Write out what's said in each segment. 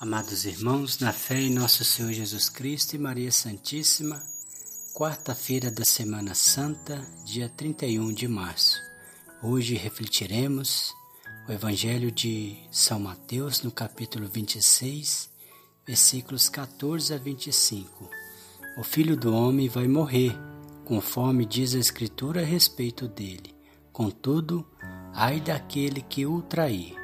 Amados irmãos, na fé em nosso Senhor Jesus Cristo e Maria Santíssima, quarta-feira da Semana Santa, dia 31 de março. Hoje refletiremos o Evangelho de São Mateus, no capítulo 26, versículos 14 a 25. O Filho do Homem vai morrer, conforme diz a Escritura a respeito dele. Contudo, ai daquele que o trair.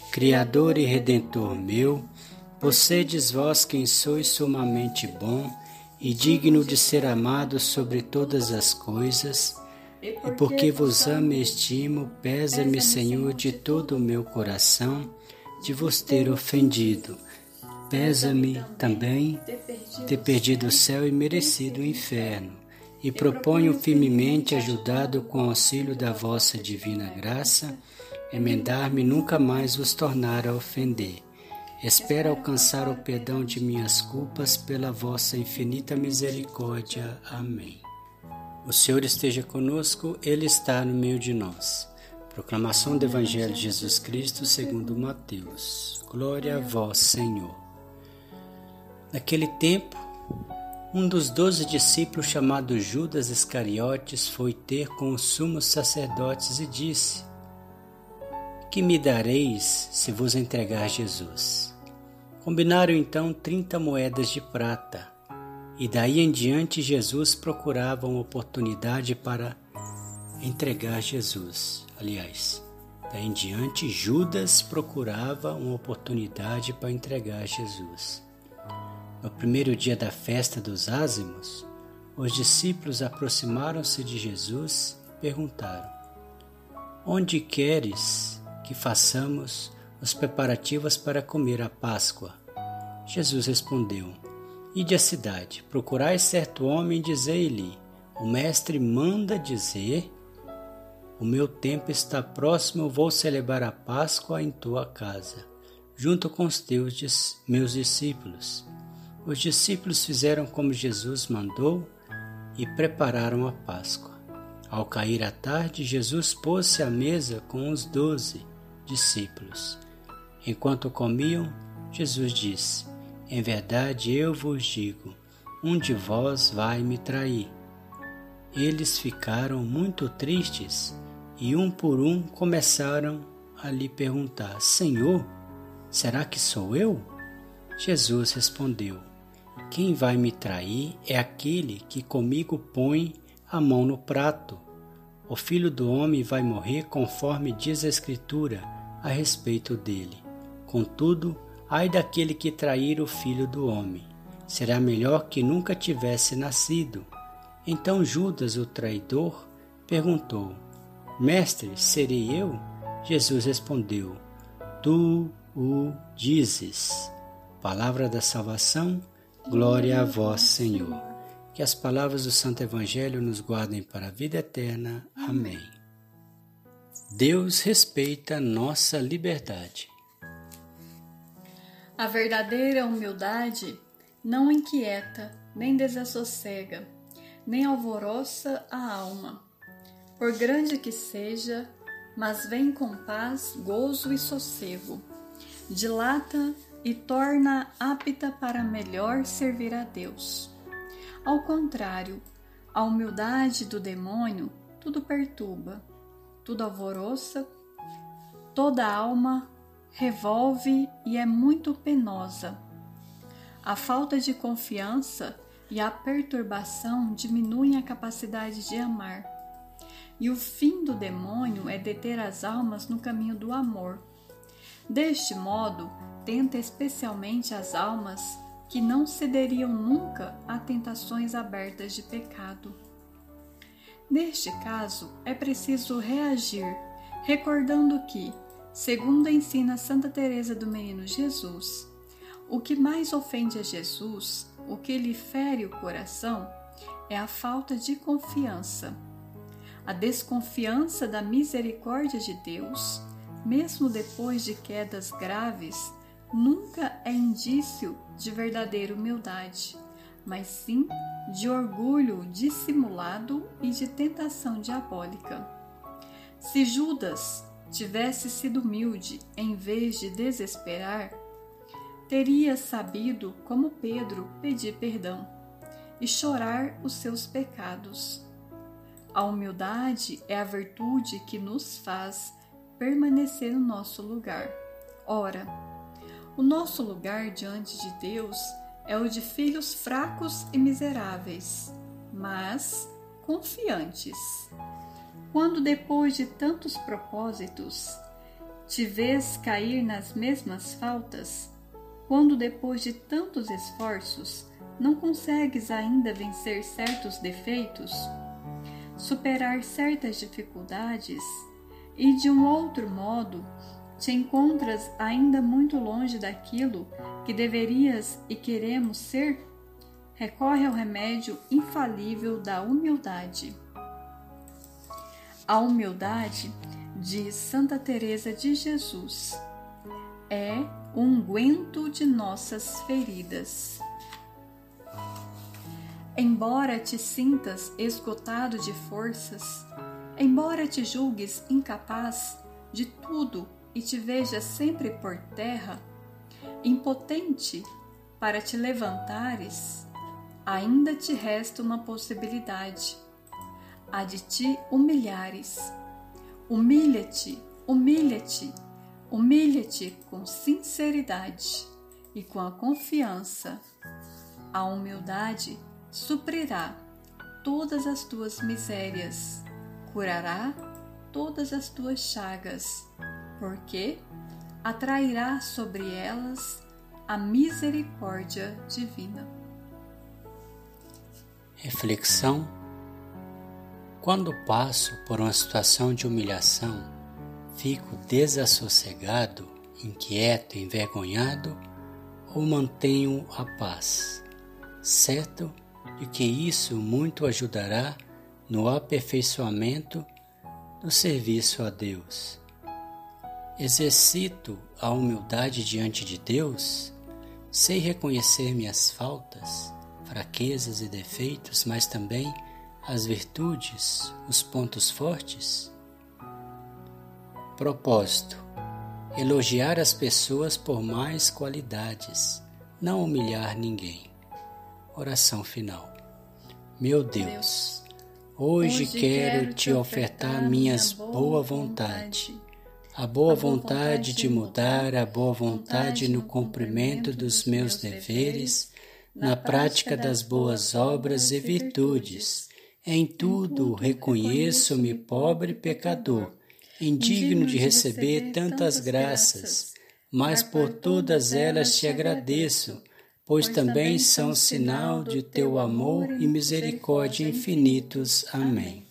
Criador e Redentor meu, possedes vós quem sois sumamente bom e digno de ser amado sobre todas as coisas, e porque vos amo e estimo, pesa-me, Senhor, de todo o meu coração, de vos ter ofendido. Pesa-me também ter perdido o céu e merecido o inferno. E proponho firmemente, ajudado com o auxílio da vossa divina graça, emendar-me nunca mais vos tornar a ofender. Espero alcançar o perdão de minhas culpas pela vossa infinita misericórdia. Amém. O Senhor esteja conosco, Ele está no meio de nós. Proclamação do Evangelho de Jesus Cristo segundo Mateus. Glória a vós, Senhor. Naquele tempo, um dos doze discípulos, chamado Judas Iscariotes, foi ter com os sumos sacerdotes e disse: que me dareis se vos entregar Jesus? Combinaram então trinta moedas de prata, e daí em diante Jesus procurava uma oportunidade para entregar Jesus. Aliás, daí em diante Judas procurava uma oportunidade para entregar Jesus. No primeiro dia da festa dos ázimos, os discípulos aproximaram-se de Jesus e perguntaram: Onde queres que façamos os preparativos para comer a Páscoa. Jesus respondeu: Ide à cidade, procurai certo homem e dizei-lhe: O mestre manda dizer: O meu tempo está próximo, vou celebrar a Páscoa em tua casa, junto com os teus meus discípulos. Os discípulos fizeram como Jesus mandou e prepararam a Páscoa. Ao cair a tarde, Jesus pôs-se à mesa com os doze discípulos. Enquanto comiam, Jesus disse: Em verdade eu vos digo, um de vós vai me trair. Eles ficaram muito tristes e um por um começaram a lhe perguntar: Senhor, será que sou eu? Jesus respondeu: Quem vai me trair é aquele que comigo põe a mão no prato. O filho do homem vai morrer conforme diz a Escritura a respeito dele. Contudo, ai daquele que trair o filho do homem. Será melhor que nunca tivesse nascido. Então Judas, o traidor, perguntou: Mestre, serei eu? Jesus respondeu: Tu o dizes. Palavra da salvação, glória a vós, Senhor. Que as palavras do Santo Evangelho nos guardem para a vida eterna. Amém. Deus respeita nossa liberdade. A verdadeira humildade não inquieta, nem desassossega, nem alvoroça a alma. Por grande que seja, mas vem com paz, gozo e sossego. Dilata e torna apta para melhor servir a Deus. Ao contrário, a humildade do demônio tudo perturba, tudo alvoroça, toda alma revolve e é muito penosa. A falta de confiança e a perturbação diminuem a capacidade de amar. E o fim do demônio é deter as almas no caminho do amor. Deste modo, tenta especialmente as almas que não cederiam nunca a tentações abertas de pecado. Neste caso, é preciso reagir, recordando que, segundo ensina Santa Teresa do Menino Jesus, o que mais ofende a Jesus, o que lhe fere o coração, é a falta de confiança. A desconfiança da misericórdia de Deus, mesmo depois de quedas graves, nunca é indício de verdadeira humildade, mas sim de orgulho dissimulado e de tentação diabólica. Se Judas tivesse sido humilde em vez de desesperar, teria sabido, como Pedro, pedir perdão e chorar os seus pecados. A humildade é a virtude que nos faz permanecer no nosso lugar. Ora, o nosso lugar diante de Deus é o de filhos fracos e miseráveis, mas confiantes. Quando depois de tantos propósitos te vês cair nas mesmas faltas, quando depois de tantos esforços não consegues ainda vencer certos defeitos, superar certas dificuldades e de um outro modo te encontras ainda muito longe daquilo que deverias e queremos ser? Recorre ao remédio infalível da humildade. A humildade, diz Santa Teresa de Jesus, é o unguento de nossas feridas. Embora te sintas esgotado de forças, embora te julgues incapaz de tudo e te vejas sempre por terra, impotente para te levantares, ainda te resta uma possibilidade: a de te humilhares. Humilha-te, humilha-te, humilha-te com sinceridade e com a confiança. A humildade suprirá todas as tuas misérias, curará todas as tuas chagas porque atrairá sobre elas a misericórdia divina. Reflexão: Quando passo por uma situação de humilhação, fico desassossegado, inquieto, envergonhado ou mantenho a paz, certo de que isso muito ajudará no aperfeiçoamento do serviço a Deus Exercito a humildade diante de Deus, sei reconhecer minhas faltas, fraquezas e defeitos, mas também as virtudes, os pontos fortes. Propósito: elogiar as pessoas por mais qualidades, não humilhar ninguém. Oração final. Meu Deus, hoje, hoje quero te ofertar minhas boa vontade a boa vontade de mudar, a boa vontade no cumprimento dos meus deveres, na prática das boas obras e virtudes. Em tudo reconheço-me pobre pecador, indigno de receber tantas graças, mas por todas elas te agradeço, pois também são sinal de teu amor e misericórdia infinitos. Amém.